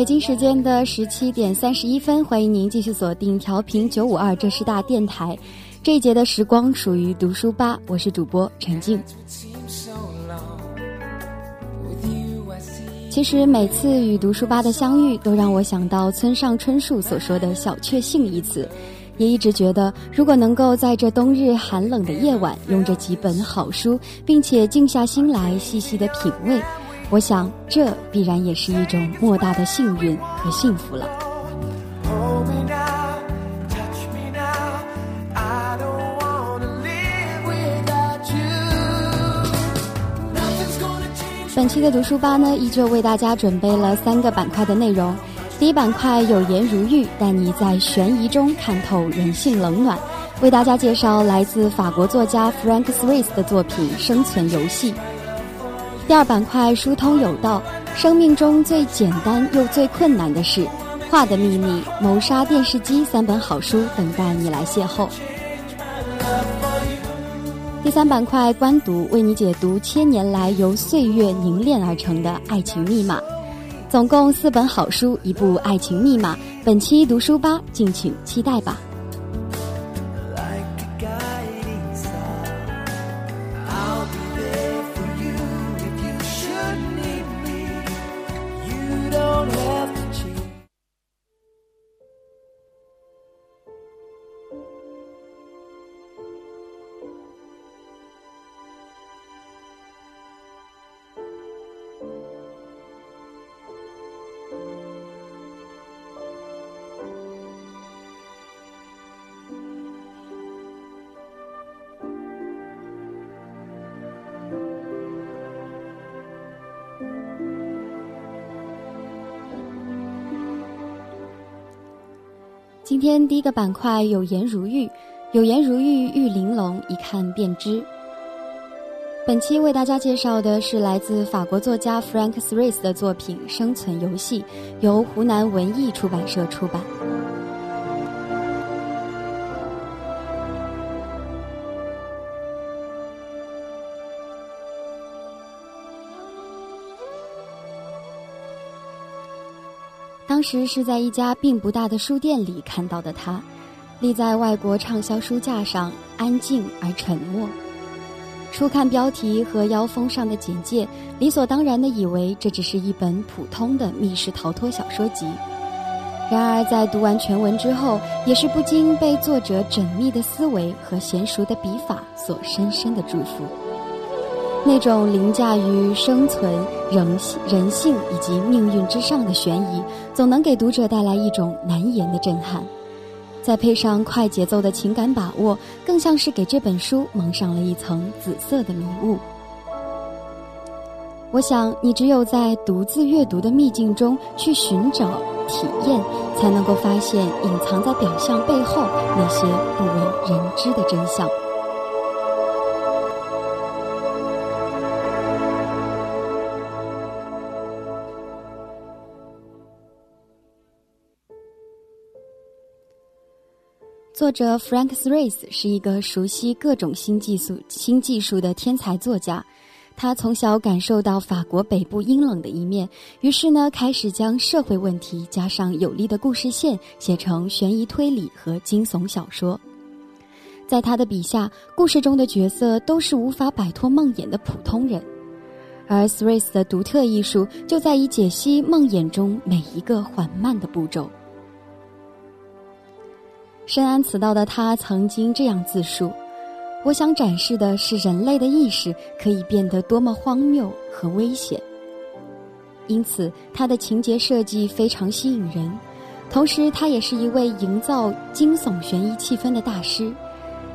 北京时间的十七点三十一分，欢迎您继续锁定调频九五二，这是大电台。这一节的时光属于读书吧，我是主播陈静。其实每次与读书吧的相遇，都让我想到村上春树所说的小确幸一词，也一直觉得，如果能够在这冬日寒冷的夜晚，用着几本好书，并且静下心来细细的品味。我想，这必然也是一种莫大的幸运和幸福了。本期的读书吧呢，依旧为大家准备了三个板块的内容。第一板块有颜如玉，带你在悬疑中看透人性冷暖，为大家介绍来自法国作家 Frank Swiss 的作品《生存游戏》。第二板块疏通有道，生命中最简单又最困难的事，《画的秘密》《谋杀电视机》三本好书等待你来邂逅。第三板块观读，为你解读千年来由岁月凝练而成的爱情密码，总共四本好书，一部爱情密码。本期读书吧，敬请期待吧。今天第一个板块有颜如玉，有颜如玉玉玲珑，一看便知。本期为大家介绍的是来自法国作家 Frank s r i s 的作品《生存游戏》，由湖南文艺出版社出版。时是在一家并不大的书店里看到的他，立在外国畅销书架上，安静而沉默。初看标题和腰封上的简介，理所当然的以为这只是一本普通的密室逃脱小说集。然而在读完全文之后，也是不禁被作者缜密的思维和娴熟的笔法所深深的祝福。那种凌驾于生存、人性、人性以及命运之上的悬疑，总能给读者带来一种难言的震撼。再配上快节奏的情感把握，更像是给这本书蒙上了一层紫色的迷雾。我想，你只有在独自阅读的秘境中去寻找、体验，才能够发现隐藏在表象背后那些不为人知的真相。作者 Frank s r i s 是一个熟悉各种新技术、新技术的天才作家。他从小感受到法国北部阴冷的一面，于是呢，开始将社会问题加上有力的故事线，写成悬疑推理和惊悚小说。在他的笔下，故事中的角色都是无法摆脱梦魇的普通人，而 s r i s 的独特艺术就在于解析梦魇中每一个缓慢的步骤。深谙此道的他曾经这样自述：“我想展示的是人类的意识可以变得多么荒谬和危险。”因此，他的情节设计非常吸引人，同时他也是一位营造惊悚悬疑气氛的大师。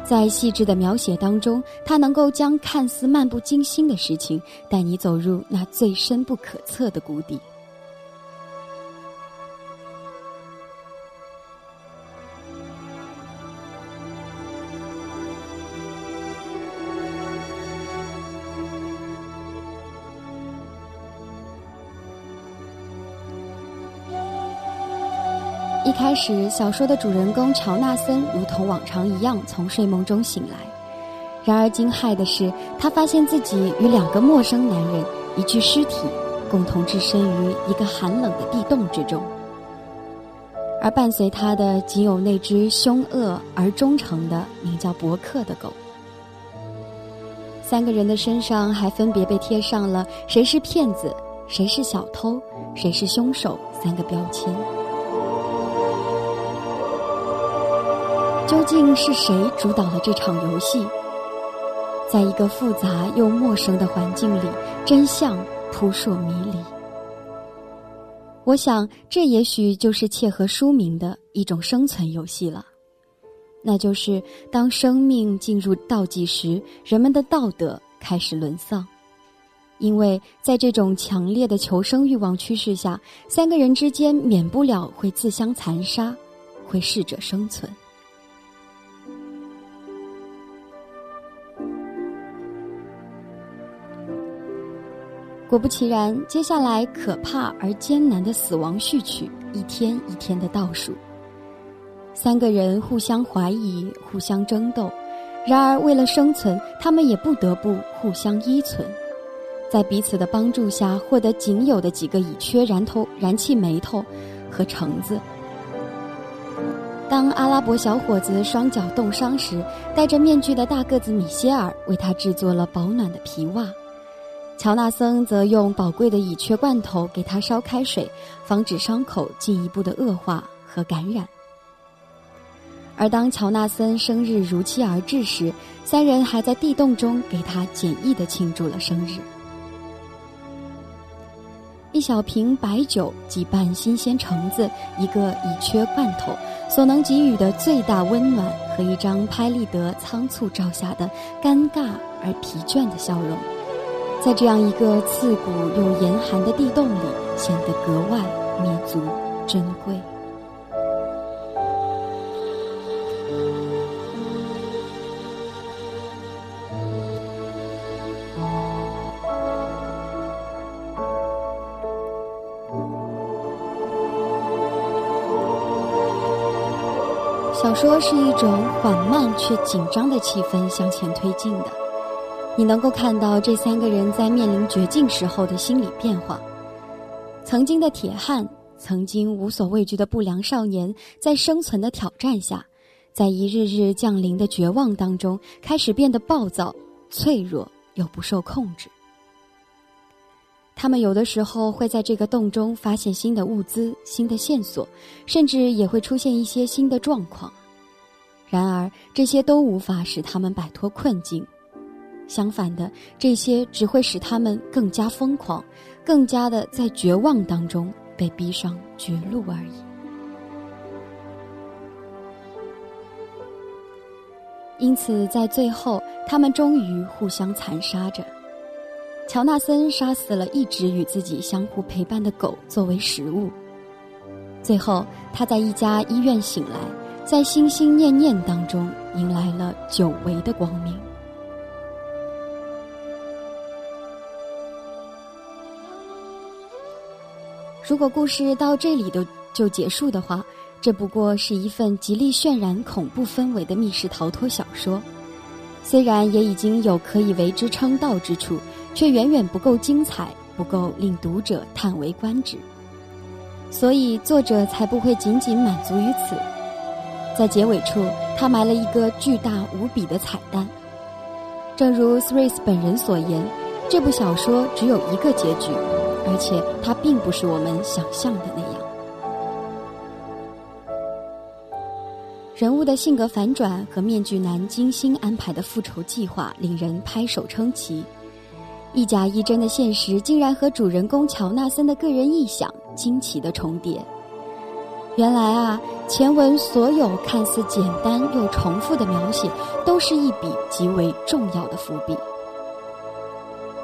在细致的描写当中，他能够将看似漫不经心的事情带你走入那最深不可测的谷底。开始，小说的主人公乔纳森如同往常一样从睡梦中醒来。然而惊骇的是，他发现自己与两个陌生男人、一具尸体共同置身于一个寒冷的地洞之中。而伴随他的，仅有那只凶恶而忠诚的名叫伯克的狗。三个人的身上还分别被贴上了“谁是骗子”“谁是小偷”“谁是凶手”三个标签。究竟是谁主导了这场游戏？在一个复杂又陌生的环境里，真相扑朔迷离。我想，这也许就是切合书名的一种生存游戏了。那就是当生命进入倒计时，人们的道德开始沦丧，因为在这种强烈的求生欲望趋势下，三个人之间免不了会自相残杀，会适者生存。果不其然，接下来可怕而艰难的死亡序曲一天一天的倒数。三个人互相怀疑，互相争斗，然而为了生存，他们也不得不互相依存，在彼此的帮助下，获得仅有的几个乙炔燃头、燃气煤头和橙子。当阿拉伯小伙子双脚冻伤时，戴着面具的大个子米歇尔为他制作了保暖的皮袜。乔纳森则用宝贵的乙炔罐头给他烧开水，防止伤口进一步的恶化和感染。而当乔纳森生日如期而至时，三人还在地洞中给他简易的庆祝了生日。一小瓶白酒，几瓣新鲜橙子，一个乙炔罐头，所能给予的最大温暖和一张拍立得仓促照下的尴尬而疲倦的笑容。在这样一个刺骨又严寒的地洞里，显得格外弥足珍贵。小说是一种缓慢却紧张的气氛向前推进的。你能够看到这三个人在面临绝境时候的心理变化。曾经的铁汉，曾经无所畏惧的不良少年，在生存的挑战下，在一日日降临的绝望当中，开始变得暴躁、脆弱又不受控制。他们有的时候会在这个洞中发现新的物资、新的线索，甚至也会出现一些新的状况。然而，这些都无法使他们摆脱困境。相反的，这些只会使他们更加疯狂，更加的在绝望当中被逼上绝路而已。因此，在最后，他们终于互相残杀着。乔纳森杀死了一直与自己相互陪伴的狗作为食物。最后，他在一家医院醒来，在心心念念当中迎来了久违的光明。如果故事到这里都就结束的话，这不过是一份极力渲染恐怖氛围的密室逃脱小说。虽然也已经有可以为之称道之处，却远远不够精彩，不够令读者叹为观止。所以作者才不会仅仅满足于此。在结尾处，他埋了一个巨大无比的彩蛋。正如 Threes 本人所言，这部小说只有一个结局。而且它并不是我们想象的那样。人物的性格反转和面具男精心安排的复仇计划令人拍手称奇。一假一真的现实竟然和主人公乔纳森的个人臆想惊奇的重叠。原来啊，前文所有看似简单又重复的描写，都是一笔极为重要的伏笔。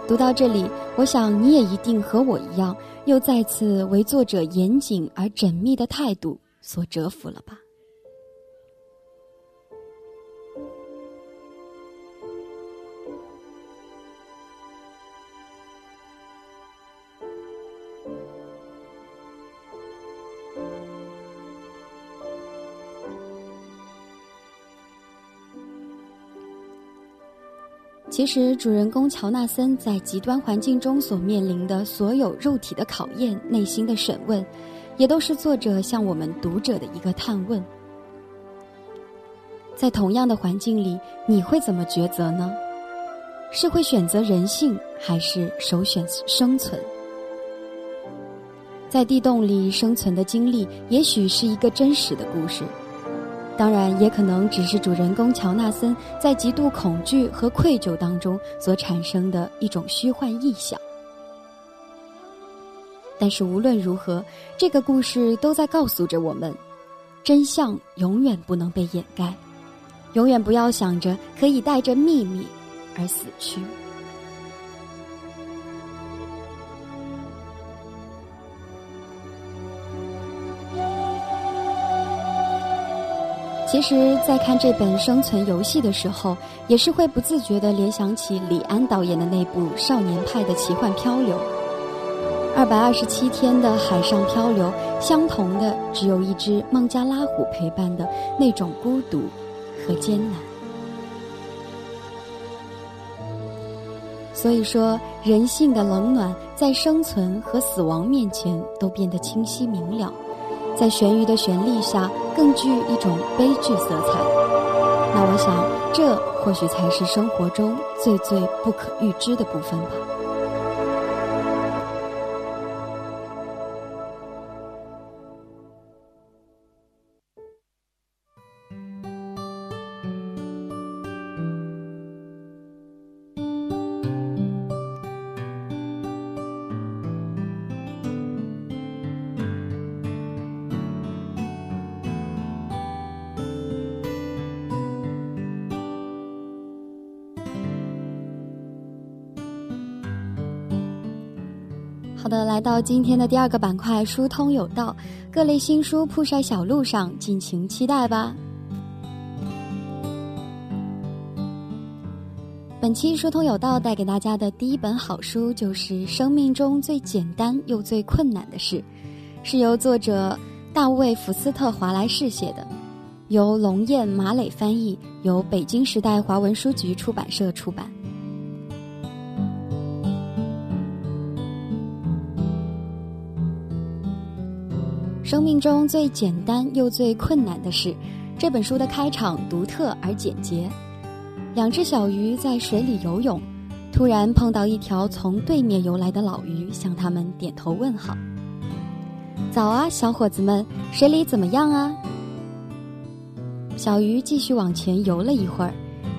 读到这里，我想你也一定和我一样，又再次为作者严谨而缜密的态度所折服了吧。其实，主人公乔纳森在极端环境中所面临的所有肉体的考验、内心的审问，也都是作者向我们读者的一个探问。在同样的环境里，你会怎么抉择呢？是会选择人性，还是首选生存？在地洞里生存的经历，也许是一个真实的故事。当然，也可能只是主人公乔纳森在极度恐惧和愧疚当中所产生的一种虚幻臆想。但是无论如何，这个故事都在告诉着我们：真相永远不能被掩盖，永远不要想着可以带着秘密而死去。其实，在看这本《生存游戏》的时候，也是会不自觉地联想起李安导演的那部《少年派的奇幻漂流》。二百二十七天的海上漂流，相同的只有一只孟加拉虎陪伴的那种孤独和艰难。所以说，人性的冷暖在生存和死亡面前都变得清晰明了。在悬疑的旋律下，更具一种悲剧色彩。那我想，这或许才是生活中最最不可预知的部分吧。到今天的第二个板块“疏通有道”，各类新书铺晒小路上，尽情期待吧。本期“疏通有道”带给大家的第一本好书就是《生命中最简单又最困难的事》，是由作者大卫·福斯特·华莱士写的，由龙燕、马磊翻译，由北京时代华文书局出版社出版。生命中最简单又最困难的事，这本书的开场独特而简洁。两只小鱼在水里游泳，突然碰到一条从对面游来的老鱼，向他们点头问好：“早啊，小伙子们，水里怎么样啊？”小鱼继续往前游了一会儿，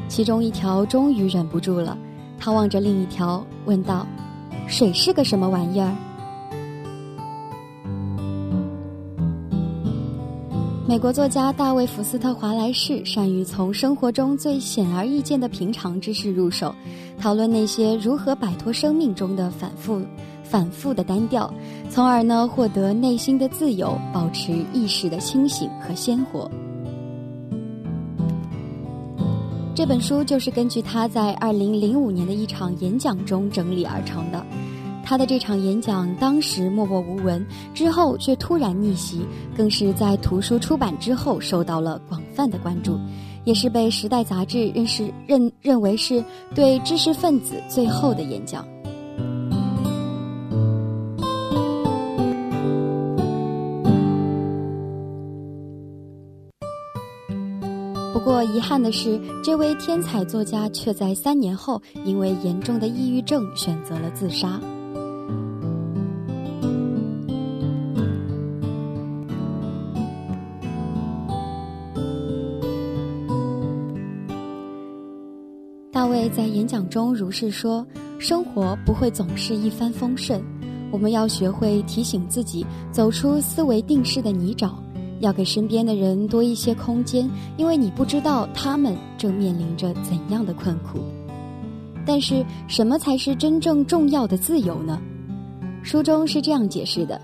其中一条终于忍不住了，它望着另一条问道：“水是个什么玩意儿？”美国作家大卫·福斯特·华莱士善于从生活中最显而易见的平常之事入手，讨论那些如何摆脱生命中的反复、反复的单调，从而呢获得内心的自由，保持意识的清醒和鲜活。这本书就是根据他在二零零五年的一场演讲中整理而成的。他的这场演讲当时默默无闻，之后却突然逆袭，更是在图书出版之后受到了广泛的关注，也是被《时代》杂志认识认认为是对知识分子最后的演讲。不过遗憾的是，这位天才作家却在三年后因为严重的抑郁症选择了自杀。大卫在演讲中如是说：“生活不会总是一帆风顺，我们要学会提醒自己走出思维定式的泥沼，要给身边的人多一些空间，因为你不知道他们正面临着怎样的困苦。但是，什么才是真正重要的自由呢？书中是这样解释的：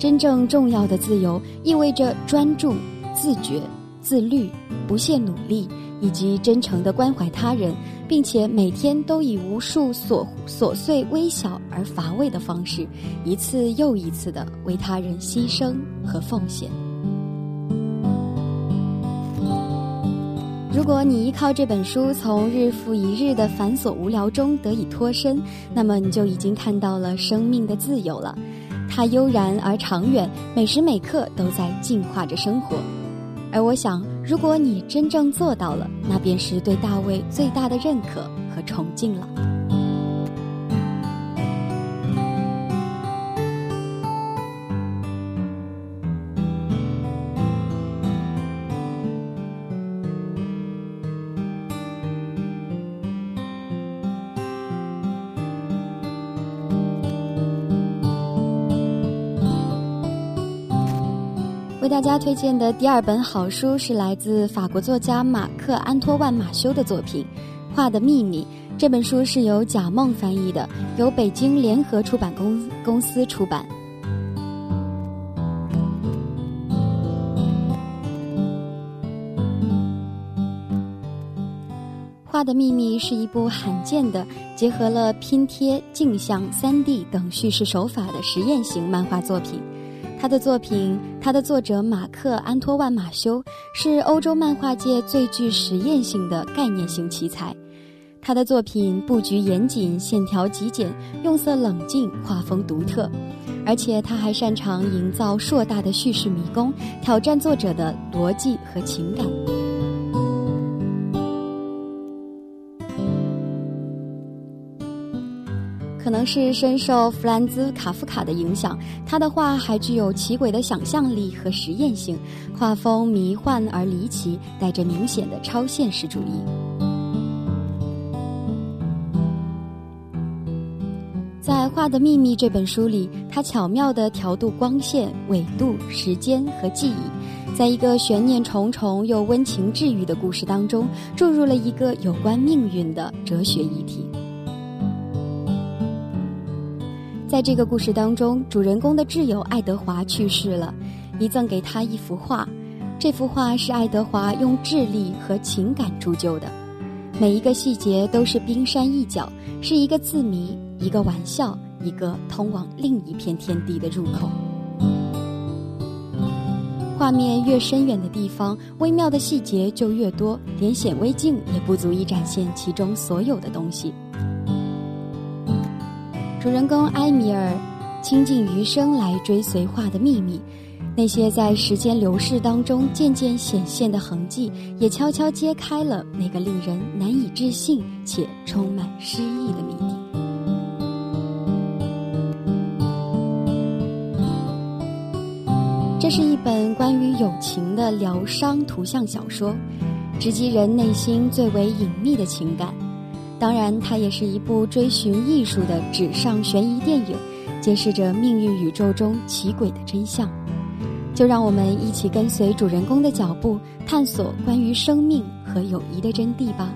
真正重要的自由，意味着专注、自觉、自律、不懈努力。”以及真诚的关怀他人，并且每天都以无数琐琐碎、微小而乏味的方式，一次又一次的为他人牺牲和奉献。如果你依靠这本书从日复一日的繁琐无聊中得以脱身，那么你就已经看到了生命的自由了。它悠然而长远，每时每刻都在净化着生活。而我想，如果你真正做到了，那便是对大卫最大的认可和崇敬了。大家推荐的第二本好书是来自法国作家马克·安托万·马修的作品《画的秘密》。这本书是由贾梦翻译的，由北京联合出版公公司出版。《画的秘密》是一部罕见的结合了拼贴、镜像、3D 等叙事手法的实验型漫画作品。他的作品，他的作者马克·安托万·马修是欧洲漫画界最具实验性的概念性奇才。他的作品布局严谨，线条极简，用色冷静，画风独特，而且他还擅长营造硕大的叙事迷宫，挑战作者的逻辑和情感。可能是深受弗兰兹·卡夫卡的影响，他的画还具有奇诡的想象力和实验性，画风迷幻而离奇，带着明显的超现实主义。在《画的秘密》这本书里，他巧妙地调度光线、纬度、时间和记忆，在一个悬念重重又温情治愈的故事当中，注入了一个有关命运的哲学议题。在这个故事当中，主人公的挚友爱德华去世了，遗赠给他一幅画。这幅画是爱德华用智力和情感铸就的，每一个细节都是冰山一角，是一个字谜，一个玩笑，一个通往另一片天地的入口。画面越深远的地方，微妙的细节就越多，连显微镜也不足以展现其中所有的东西。主人公埃米尔倾尽余生来追随画的秘密，那些在时间流逝当中渐渐显现的痕迹，也悄悄揭开了那个令人难以置信且充满诗意的谜底。这是一本关于友情的疗伤图像小说，直击人内心最为隐秘的情感。当然，它也是一部追寻艺术的纸上悬疑电影，揭示着命运宇宙中奇诡的真相。就让我们一起跟随主人公的脚步，探索关于生命和友谊的真谛吧。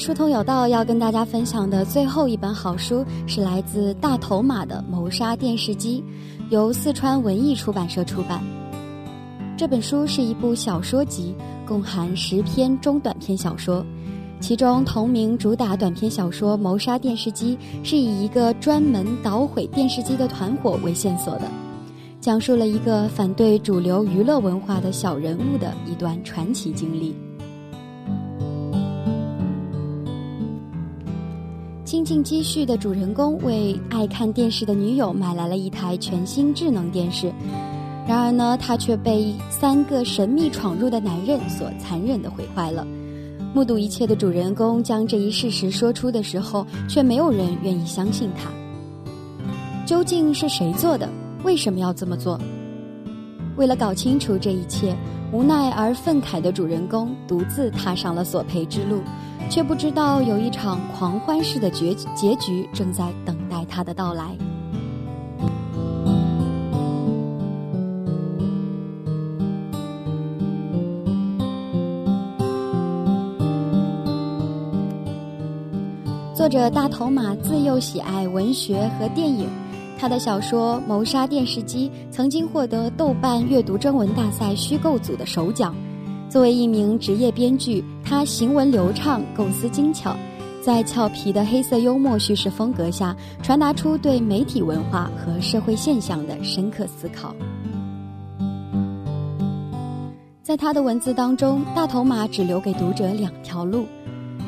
书通有道要跟大家分享的最后一本好书是来自大头马的《谋杀电视机》，由四川文艺出版社出版。这本书是一部小说集，共含十篇中短篇小说，其中同名主打短篇小说《谋杀电视机》是以一个专门捣毁电视机的团伙为线索的。讲述了一个反对主流娱乐文化的小人物的一段传奇经历。倾尽积蓄的主人公为爱看电视的女友买来了一台全新智能电视，然而呢，他却被三个神秘闯入的男人所残忍的毁坏了。目睹一切的主人公将这一事实说出的时候，却没有人愿意相信他。究竟是谁做的？为什么要这么做？为了搞清楚这一切，无奈而愤慨的主人公独自踏上了索赔之路。却不知道有一场狂欢式的结结局正在等待他的到来。作者大头马自幼喜爱文学和电影，他的小说《谋杀电视机》曾经获得豆瓣阅读征文大赛虚构组的首奖。作为一名职业编剧，他行文流畅，构思精巧，在俏皮的黑色幽默叙事风格下，传达出对媒体文化和社会现象的深刻思考。在他的文字当中，大头马只留给读者两条路：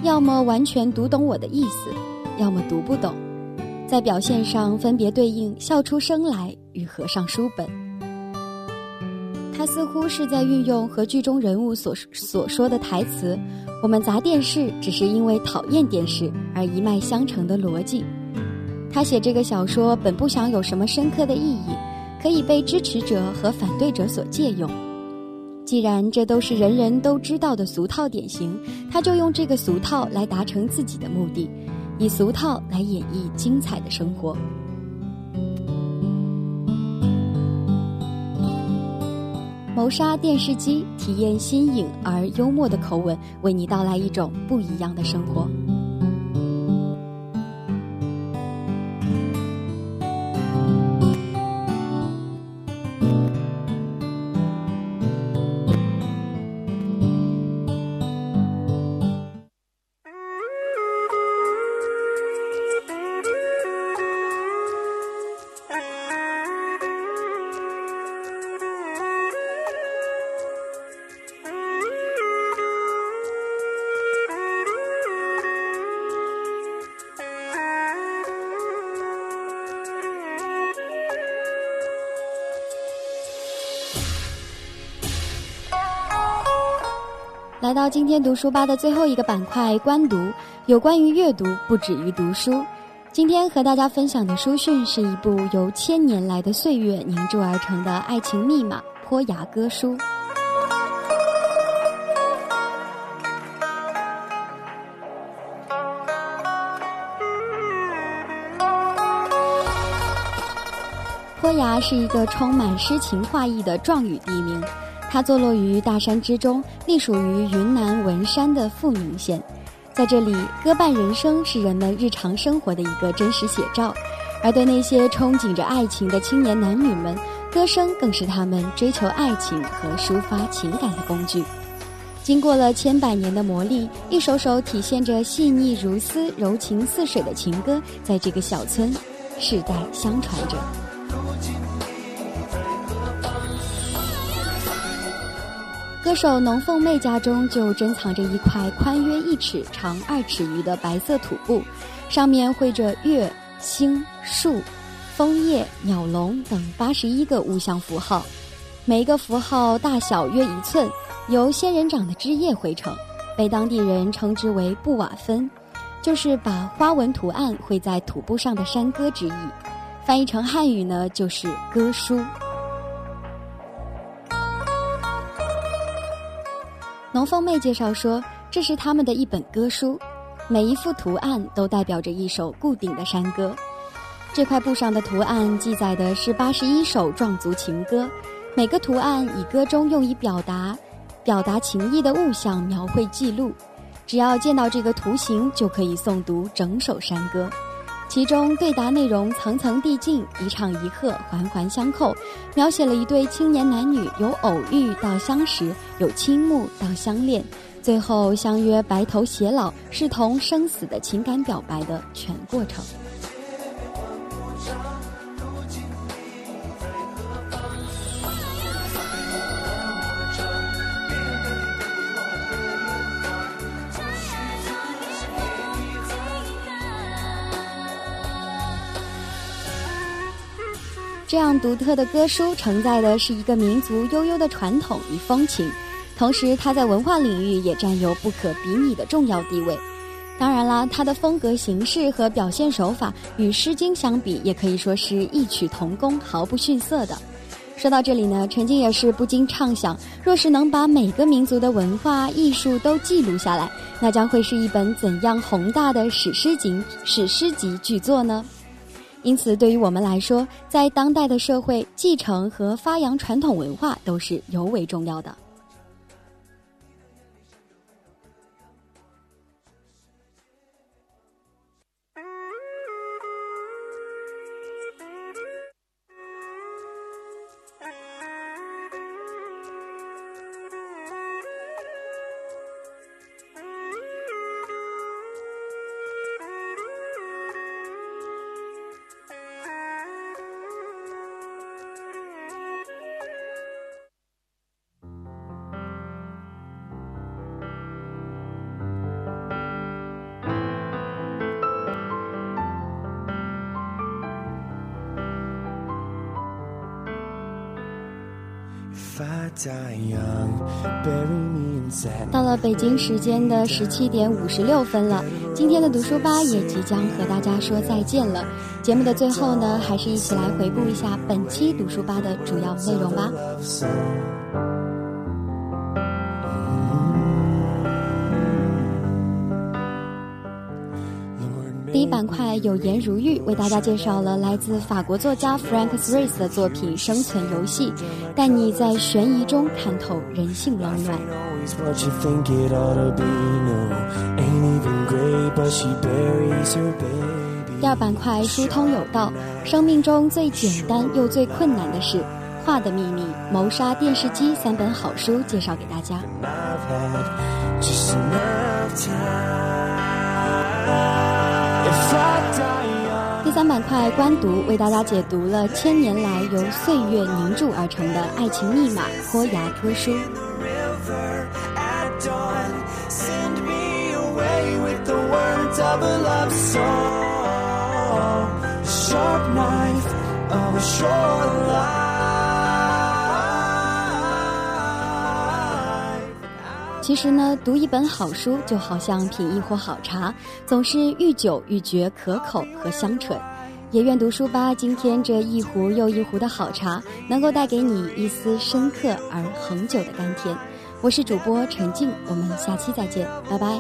要么完全读懂我的意思，要么读不懂。在表现上分别对应笑出声来与合上书本。他似乎是在运用和剧中人物所所说的台词“我们砸电视只是因为讨厌电视”而一脉相承的逻辑。他写这个小说本不想有什么深刻的意义，可以被支持者和反对者所借用。既然这都是人人都知道的俗套典型，他就用这个俗套来达成自己的目的，以俗套来演绎精彩的生活。谋杀电视机，体验新颖而幽默的口吻，为你带来一种不一样的生活。来到今天读书吧的最后一个板块——观读，有关于阅读，不止于读书。今天和大家分享的书讯是一部由千年来的岁月凝铸而成的爱情密码——坡崖歌书。坡崖是一个充满诗情画意的壮语地名。它坐落于大山之中，隶属于云南文山的富宁县。在这里，歌伴人生是人们日常生活的一个真实写照；而对那些憧憬着爱情的青年男女们，歌声更是他们追求爱情和抒发情感的工具。经过了千百年的磨砺，一首首体现着细腻如丝、柔情似水的情歌，在这个小村世代相传着。歌手龙凤妹家中就珍藏着一块宽约一尺、长二尺余的白色土布，上面绘着月、星、树、枫叶、鸟笼等八十一个物象符号，每一个符号大小约一寸，由仙人掌的枝叶绘成，被当地人称之为布瓦芬，就是把花纹图案绘在土布上的山歌之意，翻译成汉语呢就是歌书。龙凤妹介绍说，这是他们的一本歌书，每一幅图案都代表着一首固定的山歌。这块布上的图案记载的是八十一首壮族情歌，每个图案以歌中用以表达、表达情意的物象描绘记录。只要见到这个图形，就可以诵读整首山歌。其中对答内容层层递进，一唱一和，环环相扣，描写了一对青年男女由偶遇到相识，由倾慕到相恋，最后相约白头偕老，视同生死的情感表白的全过程。这样独特的歌书承载的是一个民族悠悠的传统与风情，同时它在文化领域也占有不可比拟的重要地位。当然啦，它的风格形式和表现手法与《诗经》相比，也可以说是异曲同工，毫不逊色的。说到这里呢，陈静也是不禁畅想：若是能把每个民族的文化艺术都记录下来，那将会是一本怎样宏大的史诗级史诗级巨作呢？因此，对于我们来说，在当代的社会，继承和发扬传统文化都是尤为重要的。到了北京时间的十七点五十六分了，今天的读书吧也即将和大家说再见了。节目的最后呢，还是一起来回顾一下本期读书吧的主要内容吧。一板块有颜如玉为大家介绍了来自法国作家 Frank s r i s 的作品《生存游戏》，带你在悬疑中看透人性冷暖。第二板块疏通有道，生命中最简单又最困难的事，《画的秘密》《谋杀电视机》三本好书介绍给大家。第三板块官读为大家解读了千年来由岁月凝铸而成的爱情密码——豁牙歌书。其实呢，读一本好书就好像品一壶好茶，总是愈久愈觉可口和香醇。也愿读书吧，今天这一壶又一壶的好茶，能够带给你一丝深刻而恒久的甘甜。我是主播陈静，我们下期再见，拜拜。